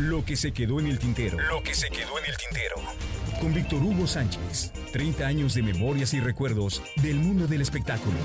Lo que se quedó en el tintero. Lo que se quedó en el tintero. Con Víctor Hugo Sánchez. 30 años de memorias y recuerdos del mundo del espectáculo.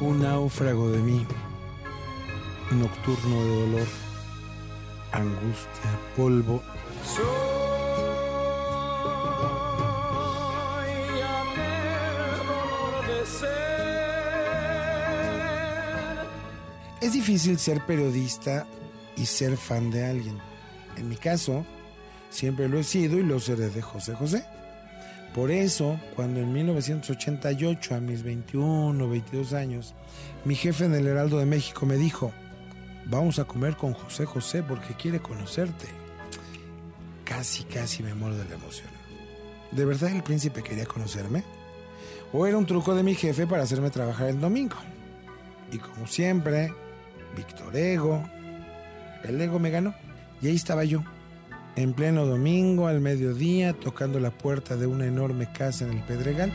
Un náufrago de mí. Nocturno de dolor. Angustia, polvo. Es difícil ser periodista y ser fan de alguien. En mi caso, siempre lo he sido y lo seré de José José. Por eso, cuando en 1988, a mis 21 o 22 años, mi jefe en el Heraldo de México me dijo, vamos a comer con José José porque quiere conocerte. Casi, casi me muero de la emoción. ¿De verdad el príncipe quería conocerme? ¿O era un truco de mi jefe para hacerme trabajar el domingo? Y como siempre, Víctor Ego. El ego me ganó. Y ahí estaba yo, en pleno domingo, al mediodía, tocando la puerta de una enorme casa en el Pedregal.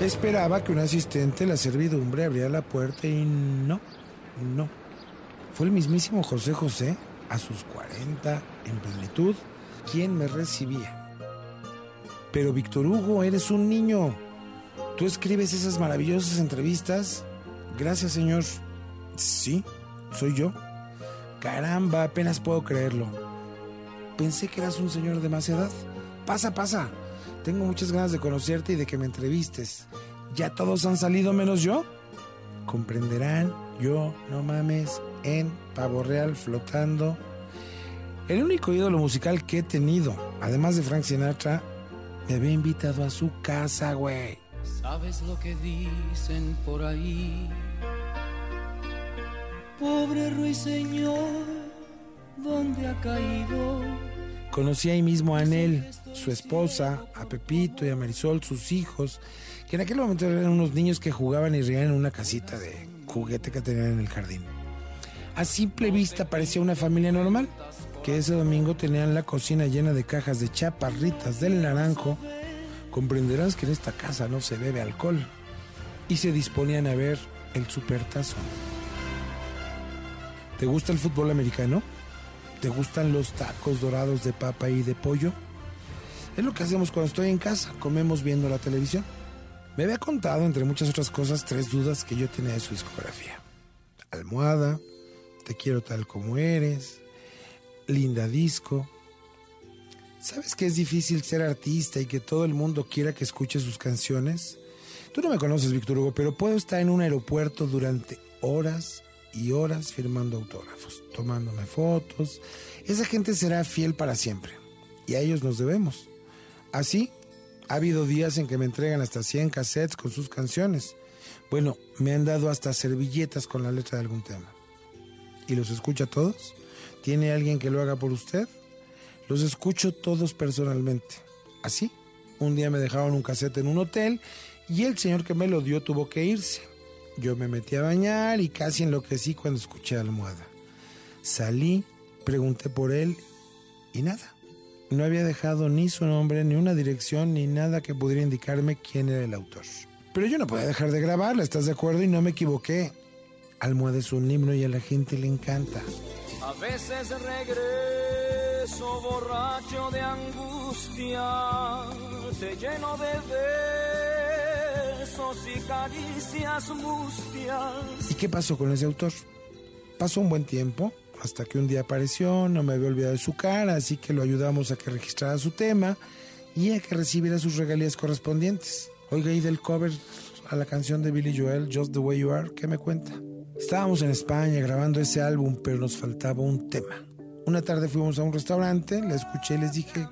Esperaba que un asistente, la servidumbre, abriera la puerta y no, no. Fue el mismísimo José José, a sus 40, en plenitud, quien me recibía. Pero Víctor Hugo, eres un niño. ¿Tú escribes esas maravillosas entrevistas? Gracias, señor. Sí, soy yo. Caramba, apenas puedo creerlo. Pensé que eras un señor de más edad. Pasa, pasa. Tengo muchas ganas de conocerte y de que me entrevistes. ¿Ya todos han salido menos yo? Comprenderán, yo, no mames, en Pavo Real flotando. El único ídolo musical que he tenido, además de Frank Sinatra, me había invitado a su casa, güey. ¿Sabes lo que dicen por ahí? Pobre ruiseñor, ¿dónde ha caído? Conocí ahí mismo a Anel, su esposa, a Pepito y a Marisol, sus hijos, que en aquel momento eran unos niños que jugaban y reían en una casita de juguete que tenían en el jardín. A simple vista parecía una familia normal, que ese domingo tenían la cocina llena de cajas de chaparritas del naranjo comprenderás que en esta casa no se bebe alcohol. Y se disponían a ver el supertazo. ¿Te gusta el fútbol americano? ¿Te gustan los tacos dorados de papa y de pollo? Es lo que hacemos cuando estoy en casa, comemos viendo la televisión. Me había contado, entre muchas otras cosas, tres dudas que yo tenía de su discografía. Almohada, Te quiero tal como eres, Linda Disco, ¿Sabes que es difícil ser artista y que todo el mundo quiera que escuche sus canciones? Tú no me conoces, Víctor Hugo, pero puedo estar en un aeropuerto durante horas y horas firmando autógrafos, tomándome fotos. Esa gente será fiel para siempre y a ellos nos debemos. Así, ha habido días en que me entregan hasta 100 cassettes con sus canciones. Bueno, me han dado hasta servilletas con la letra de algún tema. ¿Y los escucha todos? ¿Tiene alguien que lo haga por usted? Los escucho todos personalmente. Así, un día me dejaron un cassette en un hotel y el señor que me lo dio tuvo que irse. Yo me metí a bañar y casi enloquecí cuando escuché almohada. Salí, pregunté por él y nada. No había dejado ni su nombre, ni una dirección, ni nada que pudiera indicarme quién era el autor. Pero yo no podía dejar de grabarla, ¿estás de acuerdo? Y no me equivoqué. Almohada es un himno y a la gente le encanta. A veces borracho de angustia, te lleno de besos y caricias mustias. ¿Y qué pasó con ese autor? Pasó un buen tiempo, hasta que un día apareció, no me había olvidado de su cara, así que lo ayudamos a que registrara su tema y a que recibiera sus regalías correspondientes. Oiga, y del cover a la canción de Billy Joel, Just the Way You Are, ¿qué me cuenta? Estábamos en España grabando ese álbum, pero nos faltaba un tema. Una tarde fuimos a un restaurante, la escuché y les dije,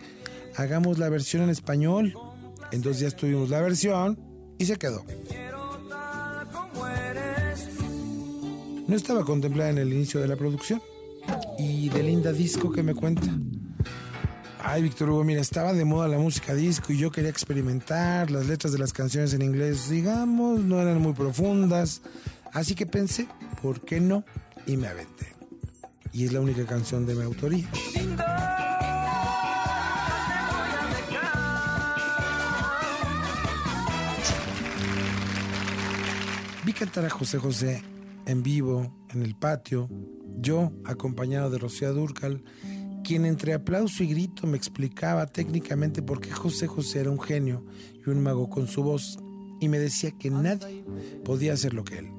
hagamos la versión en español. En dos días tuvimos la versión y se quedó. No estaba contemplada en el inicio de la producción. Y de linda disco que me cuenta. Ay, Víctor Hugo, mira, estaba de moda la música disco y yo quería experimentar. Las letras de las canciones en inglés, digamos, no eran muy profundas. Así que pensé, ¿por qué no? Y me aventé. Y es la única canción de mi autoría. Vi cantar a José José en vivo, en el patio, yo acompañado de Rocío Durcal, quien entre aplauso y grito me explicaba técnicamente por qué José José era un genio y un mago con su voz, y me decía que nadie podía hacer lo que él,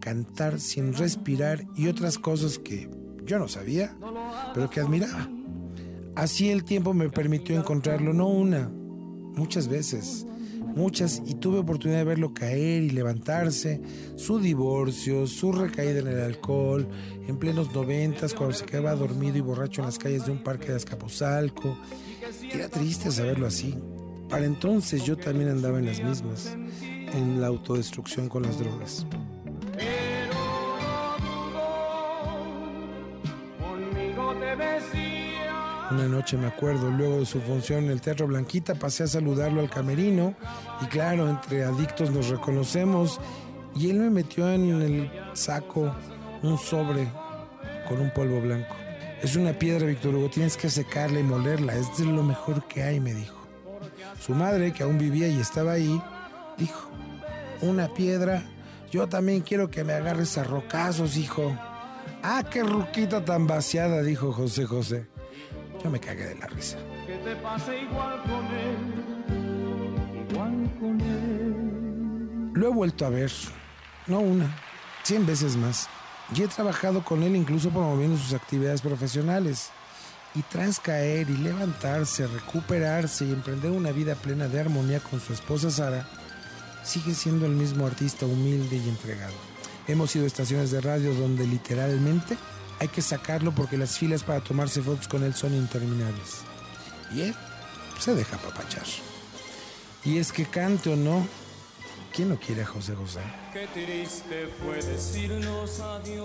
cantar sin respirar y otras cosas que yo no sabía, pero que admiraba. Así el tiempo me permitió encontrarlo, no una, muchas veces, muchas, y tuve oportunidad de verlo caer y levantarse, su divorcio, su recaída en el alcohol, en plenos noventas, cuando se quedaba dormido y borracho en las calles de un parque de Azcapotzalco. Era triste saberlo así. Para entonces yo también andaba en las mismas, en la autodestrucción con las drogas. Una noche me acuerdo, luego de su función en el Teatro Blanquita, pasé a saludarlo al camerino y claro, entre adictos nos reconocemos y él me metió en el saco un sobre con un polvo blanco. Es una piedra, Víctor Hugo, tienes que secarla y molerla, es de lo mejor que hay, me dijo. Su madre, que aún vivía y estaba ahí, dijo, una piedra, yo también quiero que me agarres a rocazos, hijo. Ah, qué ruquita tan vaciada, dijo José José. Yo me cagué de la risa. Que te pase igual con él, igual con él. Lo he vuelto a ver, no una, cien veces más. Y he trabajado con él incluso promoviendo sus actividades profesionales. Y tras caer y levantarse, recuperarse y emprender una vida plena de armonía con su esposa Sara, sigue siendo el mismo artista humilde y entregado. Hemos ido a estaciones de radio donde literalmente hay que sacarlo porque las filas para tomarse fotos con él son interminables. Y él se deja papachar. Y es que cante o no, ¿quién no quiere a José José?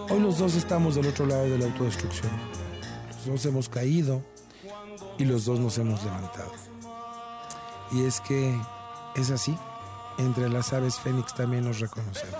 Hoy los dos estamos del otro lado de la autodestrucción. Los dos hemos caído y los dos nos hemos levantado. Y es que es así. Entre las aves fénix también nos reconocemos.